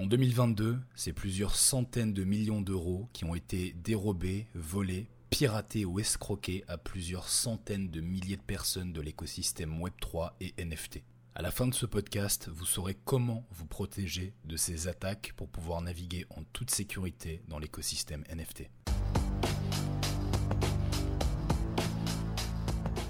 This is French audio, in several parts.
En 2022, c'est plusieurs centaines de millions d'euros qui ont été dérobés, volés, piratés ou escroqués à plusieurs centaines de milliers de personnes de l'écosystème Web3 et NFT. À la fin de ce podcast, vous saurez comment vous protéger de ces attaques pour pouvoir naviguer en toute sécurité dans l'écosystème NFT.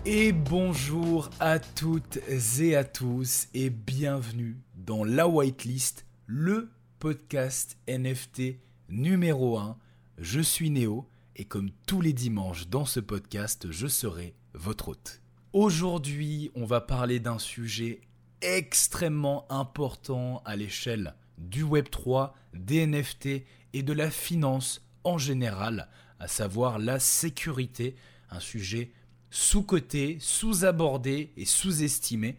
Et bonjour à toutes et à tous et bienvenue dans la whitelist, le podcast NFT numéro 1. Je suis Néo et comme tous les dimanches dans ce podcast, je serai votre hôte. Aujourd'hui, on va parler d'un sujet extrêmement important à l'échelle du Web3, des NFT et de la finance en général, à savoir la sécurité, un sujet sous-coté, sous-abordé et sous-estimé,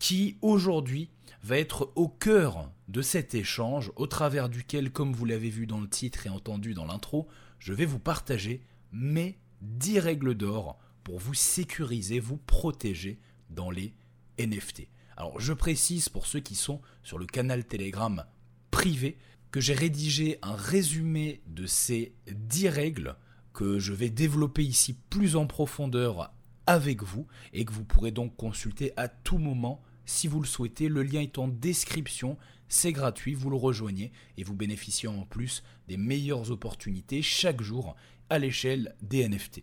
qui aujourd'hui va être au cœur de cet échange au travers duquel, comme vous l'avez vu dans le titre et entendu dans l'intro, je vais vous partager mes 10 règles d'or pour vous sécuriser, vous protéger dans les NFT. Alors je précise pour ceux qui sont sur le canal Telegram privé que j'ai rédigé un résumé de ces 10 règles que je vais développer ici plus en profondeur avec vous et que vous pourrez donc consulter à tout moment si vous le souhaitez. Le lien est en description, c'est gratuit, vous le rejoignez et vous bénéficiez en plus des meilleures opportunités chaque jour à l'échelle des NFT.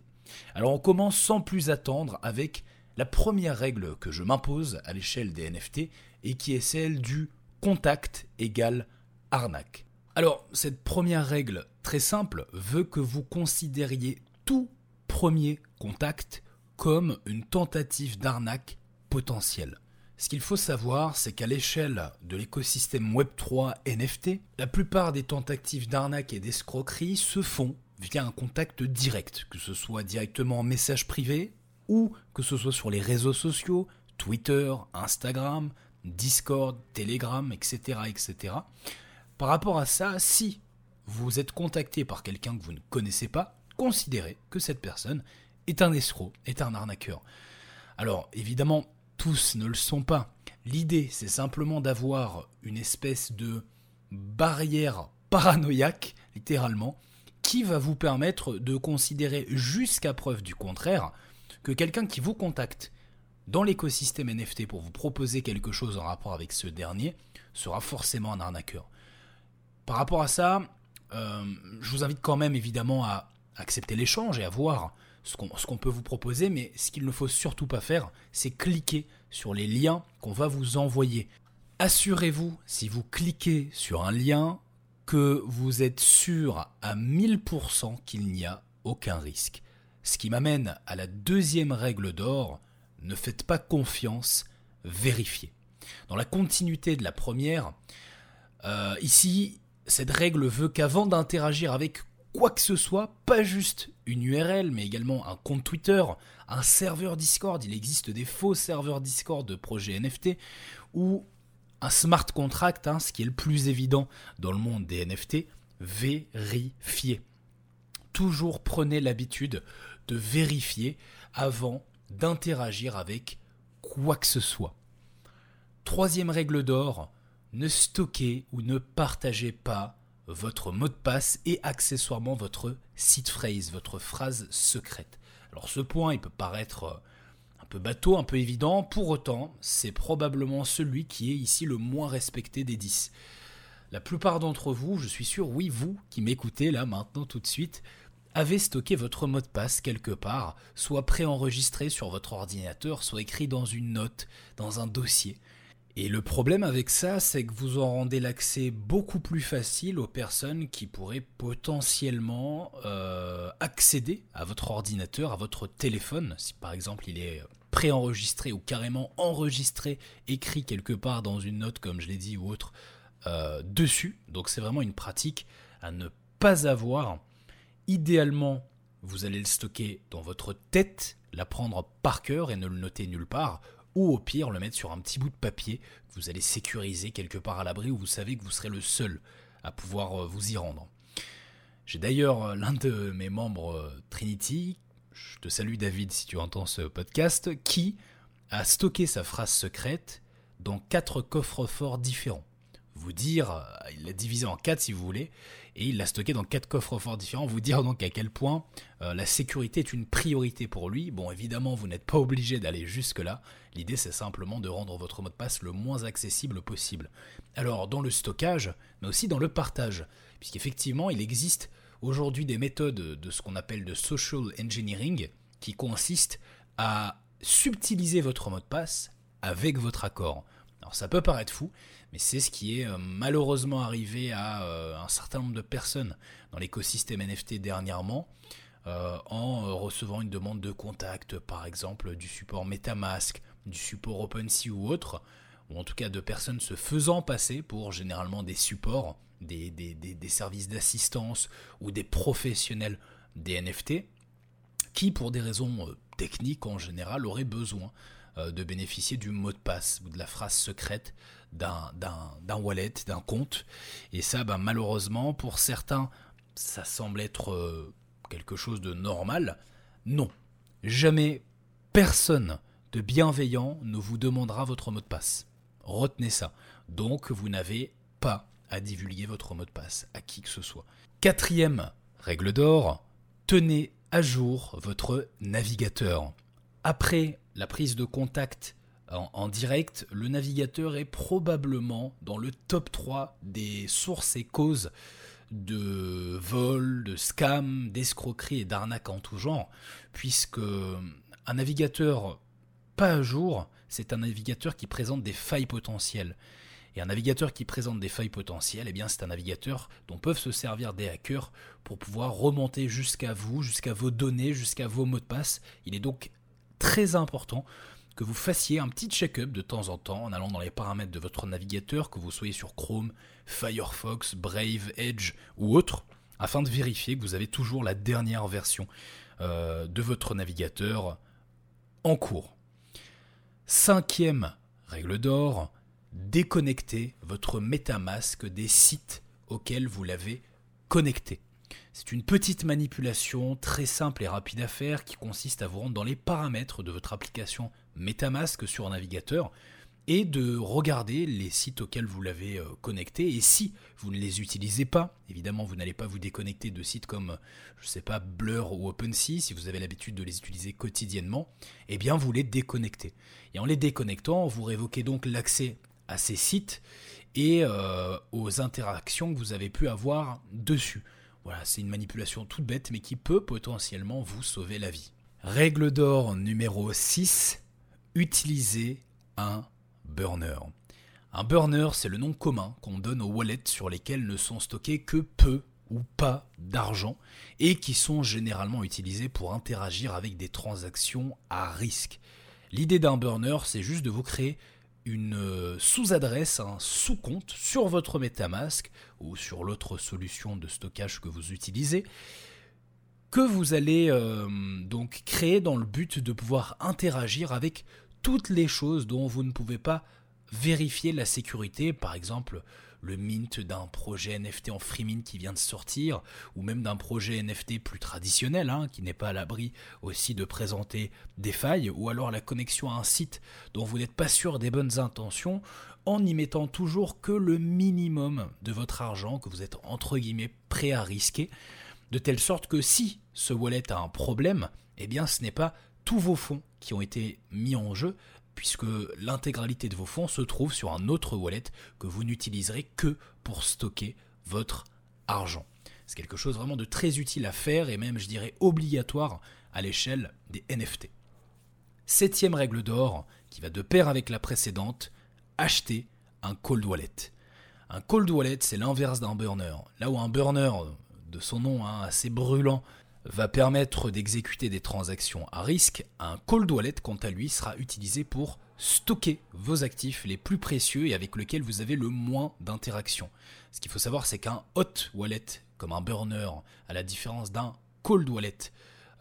Alors on commence sans plus attendre avec la première règle que je m'impose à l'échelle des NFT et qui est celle du contact égale arnaque. Alors cette première règle très simple veut que vous considériez tout premier contact comme une tentative d'arnaque potentielle. Ce qu'il faut savoir, c'est qu'à l'échelle de l'écosystème Web3 NFT, la plupart des tentatives d'arnaque et d'escroquerie se font via un contact direct, que ce soit directement en message privé ou que ce soit sur les réseaux sociaux, Twitter, Instagram, Discord, Telegram, etc. etc. Par rapport à ça, si vous êtes contacté par quelqu'un que vous ne connaissez pas, considérez que cette personne est un escroc, est un arnaqueur. Alors évidemment, tous ne le sont pas. L'idée, c'est simplement d'avoir une espèce de barrière paranoïaque, littéralement, qui va vous permettre de considérer jusqu'à preuve du contraire que quelqu'un qui vous contacte dans l'écosystème NFT pour vous proposer quelque chose en rapport avec ce dernier sera forcément un arnaqueur. Par rapport à ça, euh, je vous invite quand même évidemment à accepter l'échange et à voir ce qu'on peut vous proposer, mais ce qu'il ne faut surtout pas faire, c'est cliquer sur les liens qu'on va vous envoyer. Assurez-vous, si vous cliquez sur un lien, que vous êtes sûr à 1000% qu'il n'y a aucun risque. Ce qui m'amène à la deuxième règle d'or, ne faites pas confiance, vérifiez. Dans la continuité de la première, euh, ici, cette règle veut qu'avant d'interagir avec quoi que ce soit, pas juste une URL, mais également un compte Twitter, un serveur Discord. Il existe des faux serveurs Discord de projets NFT ou un smart contract, hein, ce qui est le plus évident dans le monde des NFT. Vérifiez. Toujours prenez l'habitude de vérifier avant d'interagir avec quoi que ce soit. Troisième règle d'or, ne stockez ou ne partagez pas votre mot de passe et accessoirement votre seed phrase, votre phrase secrète. Alors ce point, il peut paraître euh, un peu bateau, un peu évident, pour autant, c'est probablement celui qui est ici le moins respecté des 10. La plupart d'entre vous, je suis sûr, oui, vous qui m'écoutez là maintenant tout de suite, avez stocké votre mot de passe quelque part, soit préenregistré sur votre ordinateur, soit écrit dans une note, dans un dossier. Et le problème avec ça, c'est que vous en rendez l'accès beaucoup plus facile aux personnes qui pourraient potentiellement euh, accéder à votre ordinateur, à votre téléphone, si par exemple il est préenregistré ou carrément enregistré, écrit quelque part dans une note, comme je l'ai dit, ou autre, euh, dessus. Donc c'est vraiment une pratique à ne pas avoir. Idéalement, vous allez le stocker dans votre tête, l'apprendre par cœur et ne le noter nulle part ou au pire le mettre sur un petit bout de papier que vous allez sécuriser quelque part à l'abri où vous savez que vous serez le seul à pouvoir euh, vous y rendre. J'ai d'ailleurs euh, l'un de mes membres euh, Trinity, je te salue David si tu entends ce podcast, qui a stocké sa phrase secrète dans quatre coffres forts différents. Vous vous dire, il l'a divisé en quatre si vous voulez, et il l'a stocké dans quatre coffres forts différents, vous dire donc à quel point la sécurité est une priorité pour lui. Bon, évidemment, vous n'êtes pas obligé d'aller jusque-là, l'idée c'est simplement de rendre votre mot de passe le moins accessible possible. Alors, dans le stockage, mais aussi dans le partage, puisqu'effectivement, il existe aujourd'hui des méthodes de ce qu'on appelle de social engineering, qui consistent à subtiliser votre mot de passe avec votre accord. Alors ça peut paraître fou, mais c'est ce qui est euh, malheureusement arrivé à euh, un certain nombre de personnes dans l'écosystème NFT dernièrement, euh, en recevant une demande de contact, par exemple du support MetaMask, du support OpenSea ou autre, ou en tout cas de personnes se faisant passer pour généralement des supports, des, services d'assistance ou des professionnels des NFT, qui pour des raisons techniques en général auraient besoin de bénéficier du mot de passe ou de la phrase secrète d'un wallet, d'un compte. Et ça, bah, malheureusement, pour certains, ça semble être euh, quelque chose de normal. Non, jamais personne de bienveillant ne vous demandera votre mot de passe. Retenez ça. Donc, vous n'avez pas à divulguer votre mot de passe à qui que ce soit. Quatrième règle d'or, tenez à jour votre navigateur. Après la prise de contact en, direct, le navigateur est probablement dans le top 3 des sources et causes de vols, de scams, d'escroqueries et d'arnaques en tout genre, puisque un navigateur pas à jour, c'est un navigateur qui présente des failles potentielles. Et un navigateur qui présente des failles potentielles, eh bien c'est un navigateur dont peuvent se servir des hackers pour pouvoir remonter jusqu'à vous, jusqu'à vos données, jusqu'à vos mots de passe. Il est donc très important que vous fassiez un petit check-up de temps en temps en allant dans les paramètres de votre navigateur, que vous soyez sur Chrome, Firefox, Brave, Edge ou autre, afin de vérifier que vous avez toujours la dernière version euh, de votre navigateur en cours. Cinquième règle d'or, déconnectez votre MetaMask des sites auxquels vous l'avez connecté. C'est une petite manipulation très simple et rapide à faire qui consiste à vous rendre dans les paramètres de votre application MetaMask sur un navigateur et de regarder les sites auxquels vous l'avez euh, connecté. Et si vous ne les utilisez pas, évidemment, vous n'allez pas vous déconnecter de sites comme, je sais pas, Blur ou OpenSea, si vous avez l'habitude de les utiliser quotidiennement, eh bien, vous les déconnectez. Et en les déconnectant, vous révoquez donc l'accès à ces sites et euh, aux interactions que vous avez pu avoir dessus. Voilà, c'est une manipulation toute bête, mais qui peut potentiellement vous sauver la vie. Règle d'or numéro 6, utilisez un burner. Un burner, c'est le nom commun qu'on donne aux wallets sur lesquels ne sont stockés que peu ou pas d'argent et qui sont généralement utilisés pour interagir avec des transactions à risque. L'idée d'un burner, c'est juste de vous créer une euh, sous-adresse, un sous-compte sur votre MetaMask ou sur l'autre solution de stockage que vous utilisez que vous allez euh, donc créer dans le but de pouvoir interagir avec toutes les choses dont vous ne pouvez pas vérifier la sécurité, par exemple le mint d'un projet NFT en free mint qui vient de sortir, ou même d'un projet NFT plus traditionnel, hein, qui n'est pas à l'abri aussi de présenter des failles, ou alors la connexion à un site dont vous n'êtes pas sûr des bonnes intentions, en y mettant toujours que le minimum de votre argent que vous êtes entre guillemets prêt à risquer, de telle sorte que si ce wallet a un problème, eh bien ce n'est pas tous vos fonds qui ont été mis en jeu, puisque l'intégralité de vos fonds se trouve sur un autre wallet que vous n'utiliserez que pour stocker votre argent. C'est quelque chose vraiment de très utile à faire et même, je dirais, obligatoire à l'échelle des NFT. Septième règle d'or, qui va de pair avec la précédente, acheter un cold wallet. Un cold wallet, c'est l'inverse d'un burner. Là où un burner, de son nom hein, assez brûlant, va permettre d'exécuter des transactions à risque, un cold wallet, quant à lui, sera utilisé pour stocker vos actifs les plus précieux et avec lesquels vous avez le moins d'interactions. Ce qu'il faut savoir, c'est qu'un hot wallet, comme un burner, à la différence d'un cold wallet,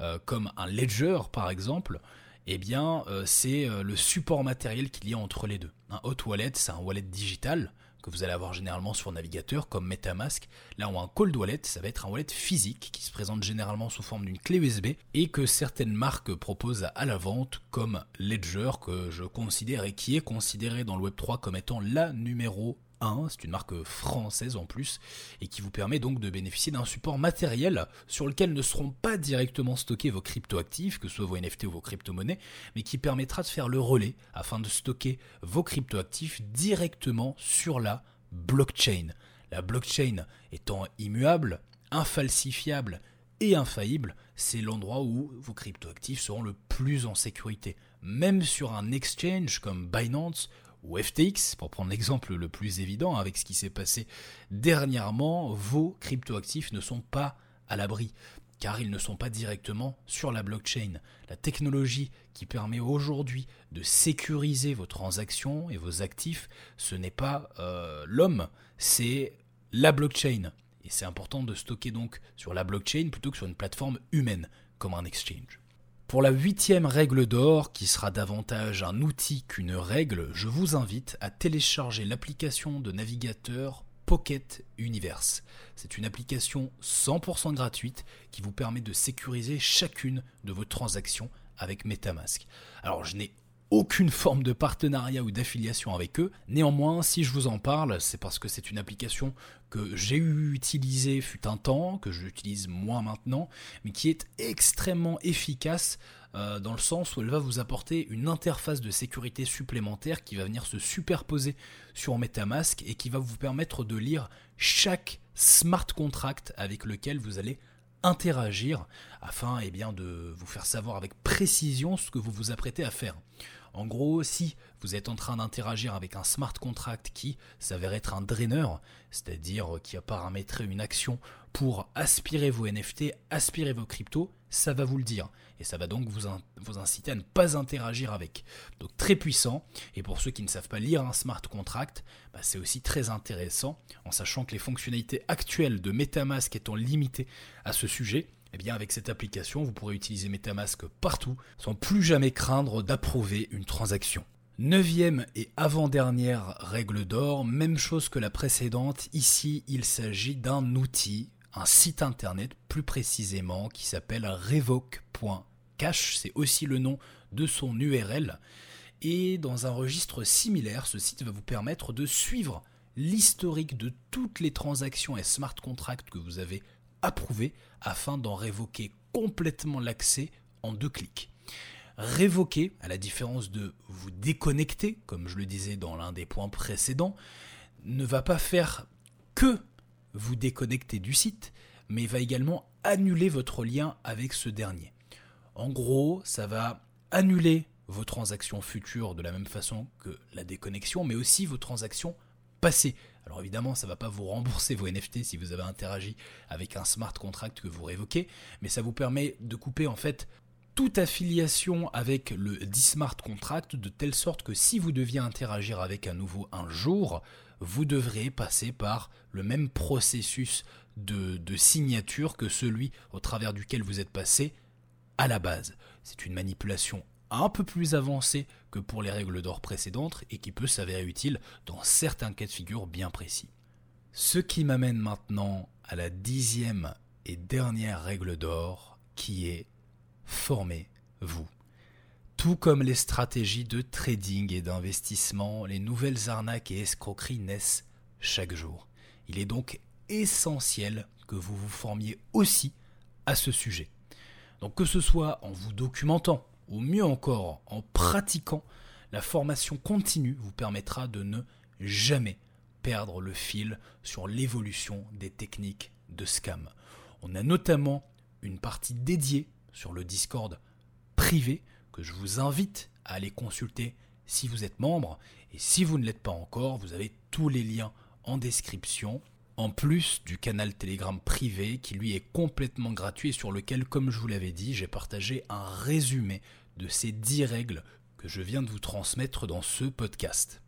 euh, comme un ledger par exemple, eh bien, euh, c'est euh, le support matériel qu'il y a entre les deux. Un hot wallet, c'est un wallet digital, que vous allez avoir généralement sur navigateur comme MetaMask. Là où un cold wallet, ça va être un wallet physique qui se présente généralement sous forme d'une clé USB et que certaines marques proposent à la vente comme Ledger que je considère et qui est considéré dans le Web3 comme étant la numéro 1, c'est une marque française en plus, et qui vous permet donc de bénéficier d'un support matériel sur lequel ne seront pas directement stockés vos cryptoactifs, que ce soit vos NFT ou vos crypto-monnaies, mais qui permettra de faire le relais afin de stocker vos cryptoactifs directement sur la blockchain. La blockchain étant immuable, infalsifiable et infaillible, c'est l'endroit où vos cryptoactifs seront le plus en sécurité. Même sur un exchange comme Binance ou FTX, pour prendre l'exemple le plus évident avec ce qui s'est passé dernièrement, vos cryptoactifs ne sont pas à l'abri car ils ne sont pas directement sur la blockchain. La technologie qui permet aujourd'hui de sécuriser vos transactions et vos actifs, ce n'est pas euh, l'homme, c'est la blockchain. Et c'est important de stocker donc sur la blockchain plutôt que sur une plateforme humaine comme un exchange. Pour la huitième règle d'or, qui sera davantage un outil qu'une règle, je vous invite à télécharger l'application de navigateur Pocket Universe. C'est une application 100% gratuite qui vous permet de sécuriser chacune de vos transactions avec Metamask. Alors je n'ai aucune forme de partenariat ou d'affiliation avec eux. Néanmoins, si je vous en parle, c'est parce que c'est une application que j'ai utilisée fut un temps, que j'utilise moins maintenant, mais qui est extrêmement efficace euh, dans le sens où elle va vous apporter une interface de sécurité supplémentaire qui va venir se superposer sur MetaMask et qui va vous permettre de lire chaque smart contract avec lequel vous allez interagir afin eh bien, de vous faire savoir avec précision ce que vous vous apprêtez à faire. En gros, si vous êtes en train d'interagir avec un smart contract qui s'avère être un draineur, c'est-à-dire qui a paramétré une action pour aspirer vos NFT, aspirer vos cryptos, ça va vous le dire. Et ça va donc vous, inciter à ne pas interagir avec. Donc très puissant. Et pour ceux qui ne savent pas lire un smart contract, bah, c'est aussi très intéressant, en sachant que les fonctionnalités actuelles de Metamask étant limitées à ce sujet, eh bien avec cette application, vous pourrez utiliser Metamask partout, sans plus jamais craindre d'approuver une transaction. Neuvième et avant-dernière règle d'or, même chose que la précédente, ici il s'agit d'un outil un site internet plus précisément qui s'appelle revoke.cash, c'est aussi le nom de son URL. Et dans un registre similaire, ce site va vous permettre de suivre l'historique de toutes les transactions et smart contracts que vous avez approuvés afin d'en révoquer complètement l'accès en deux clics. Révoquer, à la différence de vous déconnecter, comme je le disais dans l'un des points précédents, ne va pas faire que vous déconnecter du site, mais va également annuler votre lien avec ce dernier. En gros, ça va annuler vos transactions futures de la même façon que la déconnexion, mais aussi vos transactions passées. Alors évidemment, ça ne va pas vous rembourser vos NFT si vous avez interagi avec un smart contract que vous révoquez, mais ça vous permet de couper en fait toute affiliation avec le D-Smart Contract de telle sorte que si vous deviez interagir avec un nouveau un jour, vous devrez passer par le même processus de, signature que celui au travers duquel vous êtes passé à la base. C'est une manipulation un peu plus avancée que pour les règles d'or précédentes et qui peut s'avérer utile dans certains cas de figure bien précis. Ce qui m'amène maintenant à la dixième et dernière règle d'or qui est formez-vous. Tout comme les stratégies de trading et d'investissement, les nouvelles arnaques et escroqueries naissent chaque jour. Il est donc essentiel que vous vous formiez aussi à ce sujet. Donc que ce soit en vous documentant ou mieux encore en pratiquant, la formation continue vous permettra de ne jamais perdre le fil sur l'évolution des techniques de scam. On a notamment une partie dédiée sur le Discord privé que je vous invite à aller consulter si vous êtes membre. Et si vous ne l'êtes pas encore, vous avez tous les liens en description. En plus du canal Telegram privé qui lui est complètement gratuit et sur lequel, comme je vous l'avais dit, j'ai partagé un résumé de ces 10 règles que je viens de vous transmettre dans ce podcast.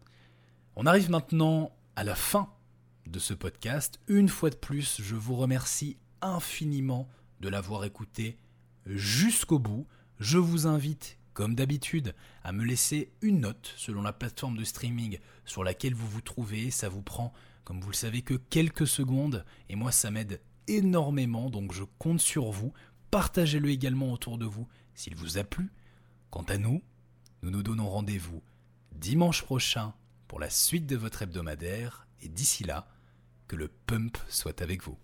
On arrive maintenant à la fin de ce podcast. Une fois de plus, je vous remercie infiniment de l'avoir écouté jusqu'au bout. Je vous invite, comme d'habitude, à me laisser une note selon la plateforme de streaming sur laquelle vous vous trouvez. Ça vous prend, comme vous le savez, que quelques secondes. Et moi, ça m'aide énormément. Donc je compte sur vous. Partagez-le également autour de vous s'il vous a plu. Quant à nous, nous nous donnons rendez-vous dimanche prochain pour la suite de votre hebdomadaire Et d'ici là, que le pump soit avec vous.